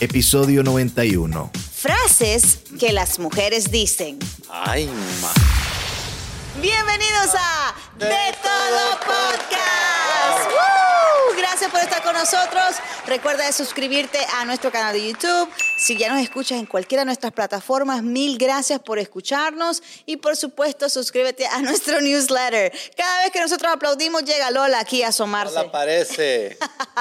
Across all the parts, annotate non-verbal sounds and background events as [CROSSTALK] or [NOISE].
episodio 91. Frases que las mujeres dicen. Ay, ma. Bienvenidos a De Todo Podcast. Gracias por estar con nosotros. Recuerda de suscribirte a nuestro canal de YouTube. Si ya nos escuchas en cualquiera de nuestras plataformas, mil gracias por escucharnos. Y por supuesto, suscríbete a nuestro [LAUGHS] newsletter. Cada vez que nosotros aplaudimos, llega Lola aquí a asomarse. Hola, parece.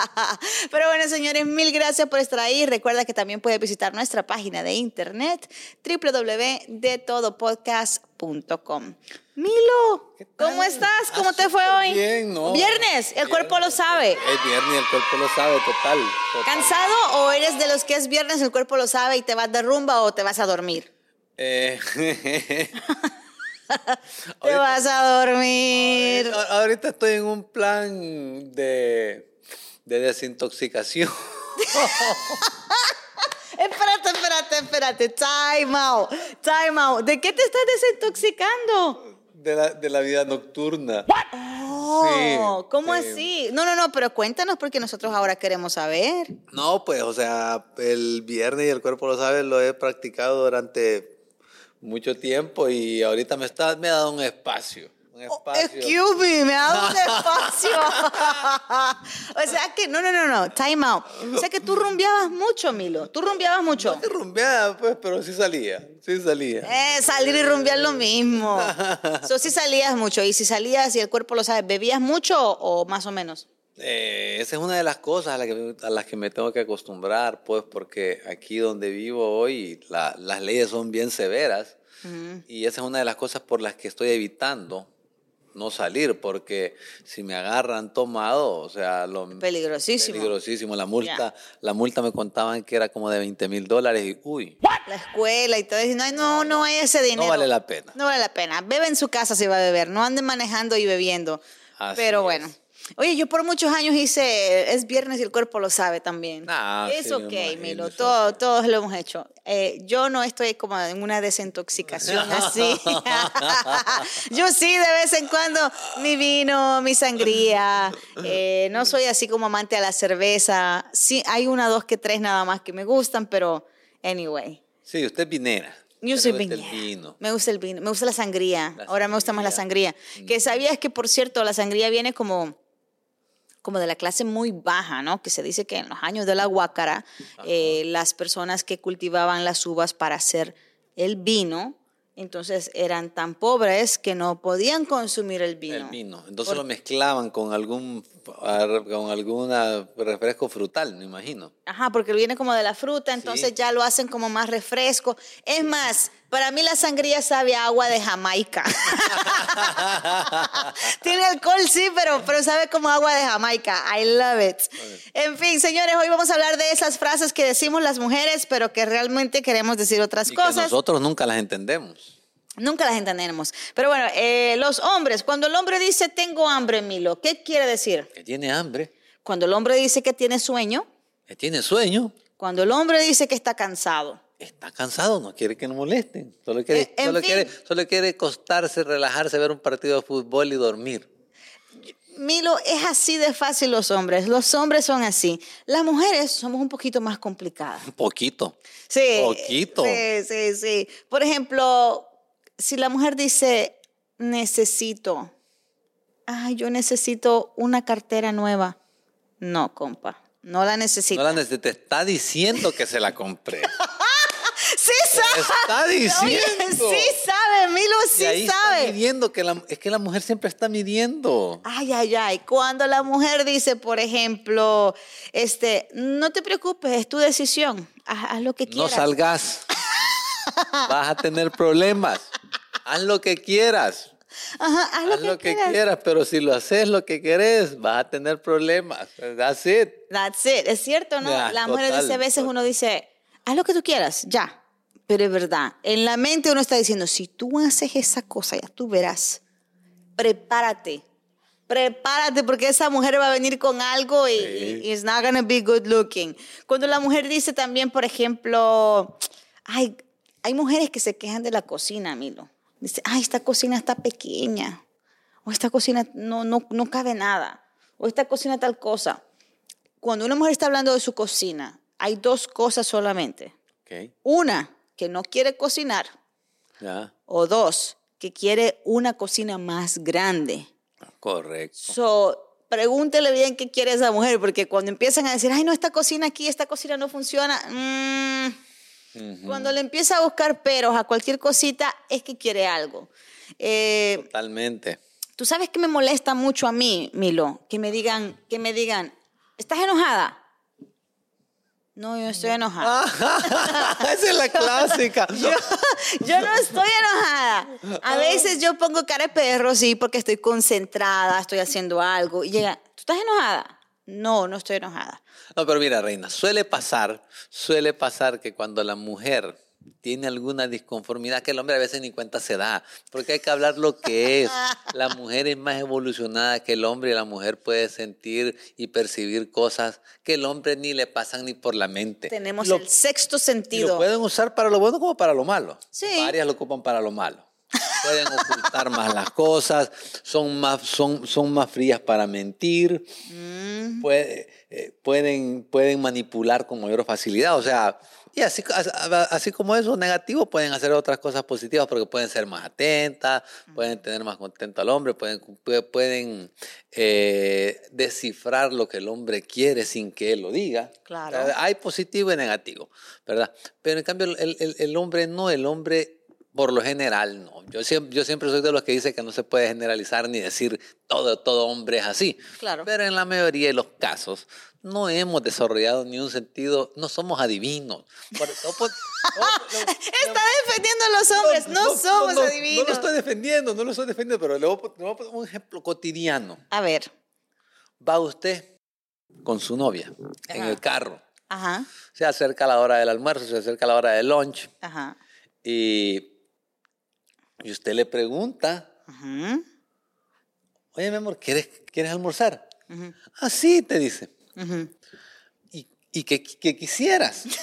[LAUGHS] Pero bueno, señores, mil gracias por estar ahí. Recuerda que también puedes visitar nuestra página de internet www.detodopodcast.com. Milo. ¿cómo estás? ¿Cómo Ah, te fue hoy? bien, ¿no? Viernes, el cuerpo lo sabe. Es viernes el cuerpo lo sabe, total. total. ¿Cansado o eres de los que es viernes, el cuerpo lo sabe y te vas de rumba o te vas a dormir? Eh, [LAUGHS] Te vas a dormir. a- ahorita estoy en un plan de, de desintoxicación. [LAUGHS] Espérate, espérate, espérate. Time out. Time out. ¿De qué te estás desintoxicando? De la, de la vida nocturna. Oh, Sí, ¿cómo sí. así? No, no, no, pero cuéntanos porque nosotros ahora queremos saber. No, pues, o sea, el viernes y el cuerpo lo sabe, lo he practicado durante mucho tiempo y ahorita me, está, me ha dado un espacio. Un espacio. Oh, Excuse me, me ha dado un [LAUGHS] espacio. [LAUGHS] o sea que, no, no, no, no, time out. O sea que tú rumbeabas mucho, Milo. Tú rumbeabas mucho. No rumbeaba, pues, pero sí salía, sí salía. Eh, salir y rumbear lo mismo. [LAUGHS] Eso sí salías mucho. Y si salías y el cuerpo lo sabe, ¿bebías mucho o, más o menos? Eh, esa es una de las cosas a, la que, a las que me tengo que acostumbrar, pues, porque aquí donde vivo hoy la- las leyes son bien severas y esa es una de las cosas por las que estoy evitando no salir, porque si me agarran tomado, o sea, lo Peligrosísimo. peligrosísimo. La multa, la multa me contaban que era como de 20 mil dólares y uy, La escuela y todo. Y no, no, no hay ese dinero. no vale la pena. No vale la pena. Bebe en su casa si va a beber. No ande manejando y bebiendo. Así Pero es. Oye, yo por muchos años hice, es viernes y el cuerpo lo sabe también. Ah, es sí, me ok, imagino, Milo, todo- todos lo hemos hecho. Eh, yo no estoy como en una desintoxicación [LAUGHS] así. [LAUGHS] yo sí, de vez en cuando, mi vino, mi sangría. Eh, no soy así como amante a la cerveza. Sí, hay una, dos, que tres nada más que me gustan, pero anyway. Sí, usted es vinera. Yo soy le gusta viñera. el vino. Me gusta el vino, me gusta la sangría. La Ahora me gusta más la sangría. sangría. Que sabías que, por cierto, la sangría viene como, como de la clase muy baja, ¿no? Que se dice que en los años de la guácara, eh, las personas que cultivaban las uvas para hacer el vino, entonces eran tan pobres que no podían consumir el vino. El vino. Entonces lo mezclaban con algún con alguna refresco frutal, me imagino. Ajá, porque viene como de la fruta, entonces Sí. ya lo hacen como más refresco. Es más, para mí la sangría sabe a agua de Jamaica. [LAUGHS] Tiene alcohol, sí, pero, pero sabe como agua de Jamaica. I love it. En fin, señores, hoy vamos a hablar de esas frases que decimos las mujeres, pero que realmente queremos decir otras Y que cosas. nosotros nunca las entendemos. Nunca las entendemos. Pero bueno, eh, los hombres, cuando el hombre dice tengo hambre, Milo, ¿qué quiere decir? Que tiene hambre, Cuando el hombre dice que tiene sueño, que tiene sueño, cuando el hombre dice que está cansado. Está cansado, no quiere que nos molesten. Solo quiere, Eh, solo quiere, solo quiere acostarse, relajarse, ver un partido de fútbol y dormir. Milo, es así de fácil los hombres. Los hombres son así. Las mujeres somos un poquito más complicadas. Un poquito. Sí. Poquito. Sí, sí, sí. Por ejemplo, si la mujer dice, necesito, ay, yo necesito una cartera nueva. No, compa, no la necesito. No la neces- te está diciendo que se la compré. [LAUGHS] Sabe. está [LAUGHS] Oye, diciendo. sí sabe, Milo y sí ahí sabe. está midiendo, que la, es que la mujer siempre está midiendo. Ay, ay, ay. Cuando la mujer dice, por ejemplo, este, no te preocupes, es tu decisión. Haz, haz lo que No quieras. salgas. [LAUGHS] Vas a tener problemas. Haz lo que quieras. Ajá, haz lo Haz que, lo que quieras. quieras, pero si lo haces lo que querés, vas a tener problemas. That's it. That's it. Es cierto, ¿no? Ya, la mujer total, dice, a veces total. uno dice, haz lo que tú quieras, ya. Pero es verdad. En la mente uno está diciendo, si tú haces esa cosa, ya tú verás. Prepárate. Prepárate porque esa mujer va a venir con algo y, Sí. y it's not gonna be good looking. Cuando la mujer dice también, por ejemplo, ay, hay mujeres que se quejan de la cocina, Milo. Dice, ay, esta cocina está pequeña. O esta cocina no, no, no cabe nada. O esta cocina tal cosa. Cuando una mujer está hablando de su cocina, hay dos cosas solamente. Una, que no quiere cocinar. O dos, que quiere una cocina más grande. correcto. So, pregúntele bien qué quiere esa mujer, porque cuando empiezan a decir, ay, no, esta cocina aquí, esta cocina no funciona, mm, cuando le empieza a buscar peros a cualquier cosita, es que quiere algo. Eh, Totalmente. Tú sabes que me molesta mucho a mí, Milo, que me digan, que me digan, ¿estás enojada? No, yo estoy enojada. [LAUGHS] Esa es la clásica. [LAUGHS] Yo, yo no estoy enojada. A veces yo pongo cara de perro, sí, porque estoy concentrada, estoy haciendo algo. Y llega, ¿tú estás enojada? No, no estoy enojada. No, pero mira, Reina, suele pasar, suele pasar que cuando la mujer tiene alguna disconformidad, que el hombre a veces ni cuenta se da, porque hay que hablar lo que es. La [LAUGHS] mujer es más evolucionada que el hombre y la mujer puede sentir y percibir cosas que el hombre ni le pasan ni por la mente. Tenemos Lo- el sexto sentido. lo pueden usar para lo bueno como para lo malo. Sí. Varias lo ocupan para lo malo. Pueden ocultar más las cosas, son más, son, son más frías para mentir, Mm. puede- eh, pueden, pueden manipular con mayor facilidad. O sea, y así, así como eso negativo, pueden hacer otras cosas positivas porque pueden ser más atentas, pueden tener más contento al hombre, pueden, pu- pueden eh, descifrar lo que el hombre quiere sin que él lo diga. Claro. Hay positivo y negativo, ¿verdad? Pero en cambio el, el- el hombre no, el hombre por lo general no. Yo siempre, yo siempre soy de los que dice que no se puede generalizar ni decir todo, todo hombre es así. Claro. Pero en la mayoría de los casos no hemos desarrollado ni un sentido, no somos adivinos. Por- pues, [LAUGHS] no, Está defendiendo a los hombres, no, somos no, adivinos. No lo estoy defendiendo, no lo estoy defendiendo, pero le voy a poner un ejemplo cotidiano. A ver, Va usted con su novia en Ajá. el carro. ajá, Se acerca la hora del almuerzo, se acerca la hora del lunch ajá, y, y usted le pregunta, oye, mi amor, ¿quieres, ¿quieres almorzar? Ujú. Ah, sí, te dice. ¿Y, y qué, quisieras? [LAUGHS]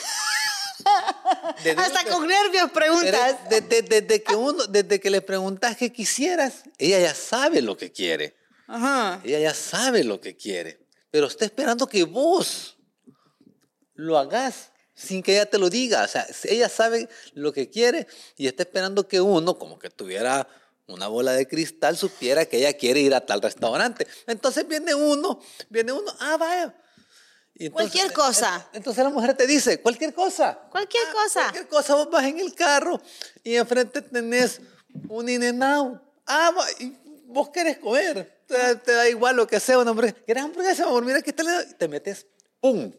Desde- Hasta con nervios preguntas. Desde, desde que uno, desde que le preguntas qué quisieras, ella ya sabe lo que quiere. Ajá. Ella ya sabe lo que quiere. Pero está esperando que vos lo hagas sin que ella te lo diga. O sea, ella sabe lo que quiere y está esperando que uno, como que tuviera una bola de cristal, supiera que ella quiere ir a tal restaurante. Entonces viene uno, viene uno, ah, vaya. Entonces- Cualquier cosa. eh, Entonces la mujer te dice, cualquier cosa. Cualquier Ah, cosa. Cualquier cosa, vos vas en el carro y enfrente tenés un in out. Ah, vos querés comer. Te, te da igual lo que sea una hamburguesa. ¿Querés hamburguesa? Mira que te, le- te metes, ¡pum!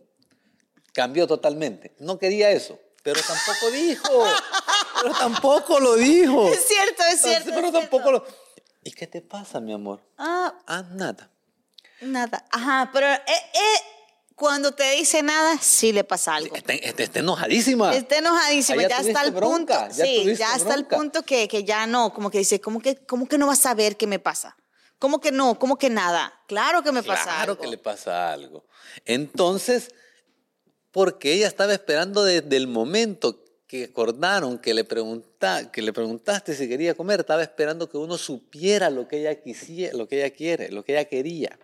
Cambió totalmente. No quería eso, pero tampoco dijo. [LAUGHS] pero tampoco lo dijo. Es cierto, es cierto. Pero es tampoco cierto. lo... ¿Y qué te pasa, mi amor? Ah, Ah, nada. nada. Ajá, pero eh, eh, cuando te dice nada, sí le pasa algo. Está, está- está enojadísima. Está enojadísima, ya ya, el bronca, punto. ya sí, ya está el punto que, que ya no, como que dice, ¿cómo que, ¿cómo que no vas a saber qué me pasa? ¿Cómo que no? ¿Cómo que nada? Claro que me pasa Claro algo. que le pasa algo. Entonces, porque ella estaba esperando desde el momento que acordaron que le, pregunta, que le preguntaste si quería comer, estaba esperando que uno supiera lo que ella quisiera, lo que ella quiere, lo que ella quería.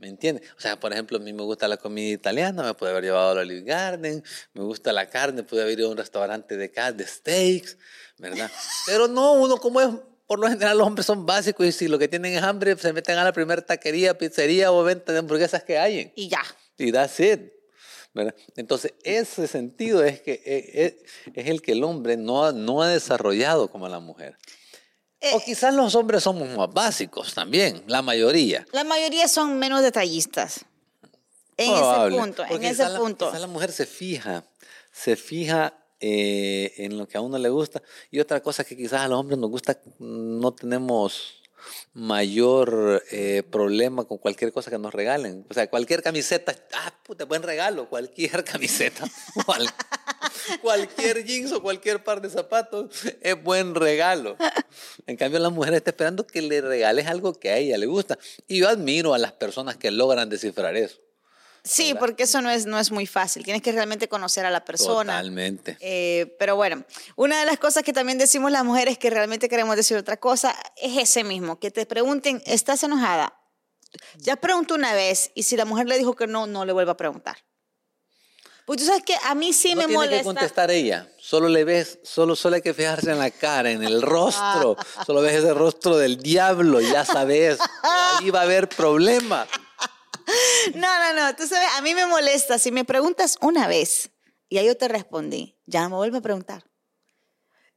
¿Me entiendes? O sea, por ejemplo, a mí me gusta la comida italiana, me puede haber llevado a Olive Garden, me gusta la carne, puede haber ido a un restaurante de, ca- de steaks, ¿verdad? [LAUGHS] Pero no, uno como es, por lo general los hombres son básicos y si lo que tienen es hambre, se meten a la primera taquería, pizzería o venta de hamburguesas que hayan. Y ya. Y that's it. ¿Verdad? Entonces, ese sentido es, que, eh, es, es el que el hombre no, ha- no ha desarrollado como la mujer. Eh, o quizás los hombres somos más básicos también, la mayoría. La mayoría son menos detallistas. En Probable. ese punto, en ese la- punto. quizás la mujer se fija, se fija eh, en lo que a uno le gusta. Y otra cosa que quizás a los hombres nos gusta, no tenemos mayor eh, problema con cualquier cosa que nos regalen. O sea, cualquier camiseta, ah, puta, buen regalo, cualquier [LAUGHS] camiseta, cual- cualquier jeans o cualquier par de zapatos es buen regalo. En cambio, la mujer está esperando que le regales algo que a ella le gusta. Y yo admiro a las personas que logran descifrar eso. Sí, porque eso no es, no es muy fácil. Tienes que realmente conocer a la persona. Totalmente. Eh, pero bueno, una de las cosas que también decimos las mujeres que realmente queremos decir otra cosa es ese mismo, que te pregunten, ¿estás enojada? Ya preguntó una vez y si la mujer le dijo que no, no le vuelva a preguntar. Pues tú sabes que a mí sí no me tiene molesta. que contestar ella. Solo le ves, solo, solo hay que fijarse en la cara, en el rostro. Solo ves ese rostro del diablo ya sabes. [LAUGHS] Ahí va a haber problema. [LAUGHS] No, no, no. Tú sabes, a mí me molesta. Si me preguntas una vez y ahí yo te respondí, ya no me vuelve a preguntar.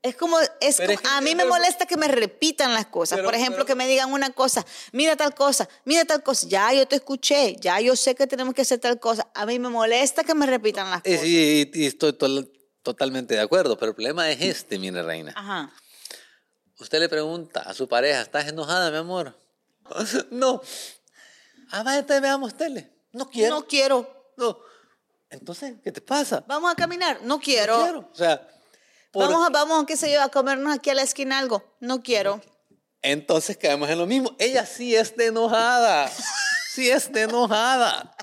Es como, es que- a mí me pero- molesta que me repitan las cosas. Pero- Por ejemplo, pero- que me digan una cosa, mira tal cosa, mira tal cosa. Ya yo te escuché, ya yo sé que tenemos que hacer tal cosa. A mí me molesta que me repitan las cosas. sí, y- y estoy totalmente de acuerdo, pero el problema es este, mire, reina. Ajá. Usted le pregunta a su pareja, ¿estás enojada, mi amor? [LAUGHS] No. Ah, vaya, te veamos tele. No quiero. No quiero. No. Entonces, ¿qué te pasa? Vamos a caminar. No No quiero. quiero. O sea, por- Vamos, a, vamos, qué sé yo, a comernos aquí a la esquina algo. No quiero. entonces caemos en lo mismo. Ella sí está enojada. Sí está enojada.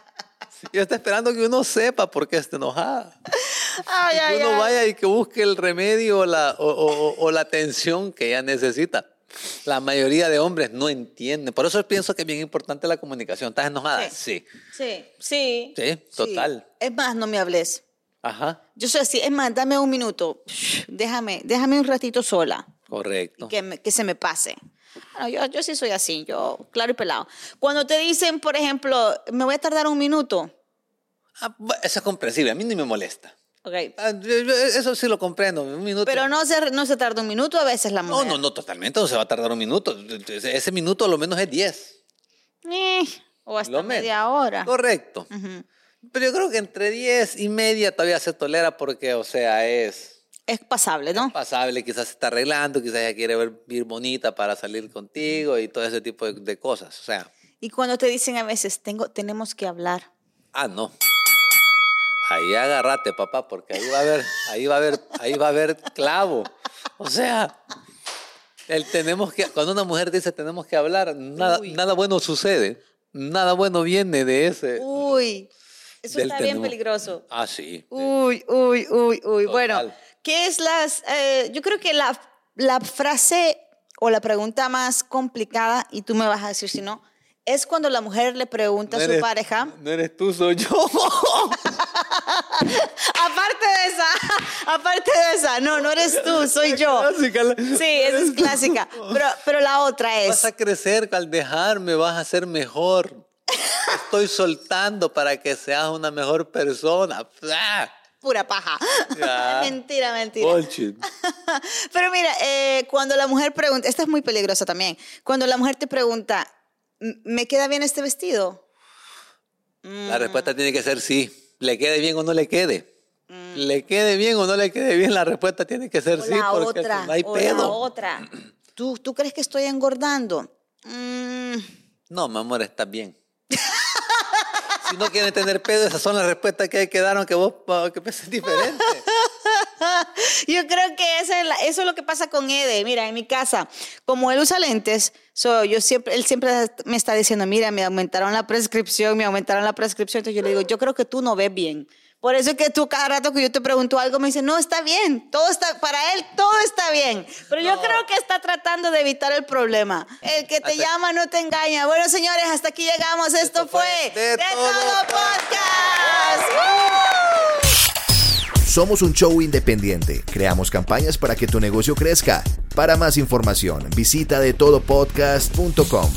Y está esperando que uno sepa por qué está enojada. Ay, que ay, uno ay. vaya y que busque el remedio o la, o, o- o la atención que ella necesita. La mayoría de hombres no entienden. Por eso pienso que es bien importante la comunicación. ¿Estás enojada? Sí. Sí, sí. Sí, total. Es más, no me hables. Ajá. Yo soy así, es más, dame un minuto. Déjame, déjame un ratito sola. Correcto. Que, me- que se me pase. Bueno, yo, yo sí soy así, yo claro y pelado. Cuando te dicen, por ejemplo, me voy a tardar un minuto. Ah, eso es comprensible. A mí ni me molesta. Ok. Ah, Eso sí lo comprendo. Un minuto. Pero no se, no se tarda un minuto a veces la No, mujer. no, no, totalmente. No se va a tardar un minuto. Ese minuto a lo menos es 10. Eh, o hasta Lo menos. media hora. Correcto. Pero yo creo que entre 10 y media todavía se tolera porque, o sea, es Es pasable, ¿no? pasable. Quizás se está arreglando, quizás ella quiere ver ir bonita para salir contigo y todo ese tipo de, de cosas. O sea, Y cuando te dicen a veces, tengo, tenemos que hablar. ah, no. Ahí agárrate, papá, porque ahí va a haber, ahí va a haber, ahí va a haber clavo. O sea, el tenemos que, cuando una mujer dice tenemos que hablar, nada, Uy. nada bueno sucede. Nada bueno viene de ese. Uy, eso está bien peligroso. Ah, sí. Uy, uy, uy, uy. Bueno. ¿qué es las... eh, yo creo que la, la frase o la pregunta más complicada, y tú me vas a decir si no, es cuando la mujer le pregunta a su eres- pareja, No eres tú, soy yo. [LAUGHS] [LAUGHS] aparte de esa, [LAUGHS] aparte de esa, no, no eres tú, soy yo. Clásica, la- Sí, esa es clásica. Pero, pero la otra es, Vas a crecer al dejarme, vas a ser mejor. [LAUGHS] Estoy soltando para que seas una mejor persona. Pura paja. Ya. mentira, mentira. Bullshit. Pero mira, eh, cuando la mujer pregunta, esta es muy peligrosa también, cuando la mujer te pregunta, "M- ¿me queda bien este vestido? La respuesta tiene que ser sí. Le quede bien o no le quede. Mm. Le quede bien o no le quede bien, la respuesta tiene que ser O sí, la porque otra, no hay o la pedo. otra. [CLEARS THROAT] ¿Tú, ¿Tú crees que estoy engordando? Mm, No, mi amor, estás bien. si no quieren tener pedo, esas son las respuestas que hay que vos que pienses diferente. [LAUGHS] Yo creo que es la- eso es lo que pasa con Ede. Mira, en mi casa, como él usa lentes, so, yo siempre, él siempre me está diciendo, mira, me aumentaron la prescripción, me aumentaron la prescripción. Entonces yo le digo, yo creo que tú no ves bien. Por eso es que tú cada rato que yo te pregunto algo me dice, no, está bien, todo está, para él todo está bien. Pero yo No. creo que está tratando de evitar el problema. El que te Hasta- llama no te engaña. Bueno, señores, hasta aquí llegamos. Esto, Esto fue De, Todo, Todo Podcast. ¡Woo! Somos un show independiente. Creamos campañas para que tu negocio crezca. Para más información, visita de todopodcast.com.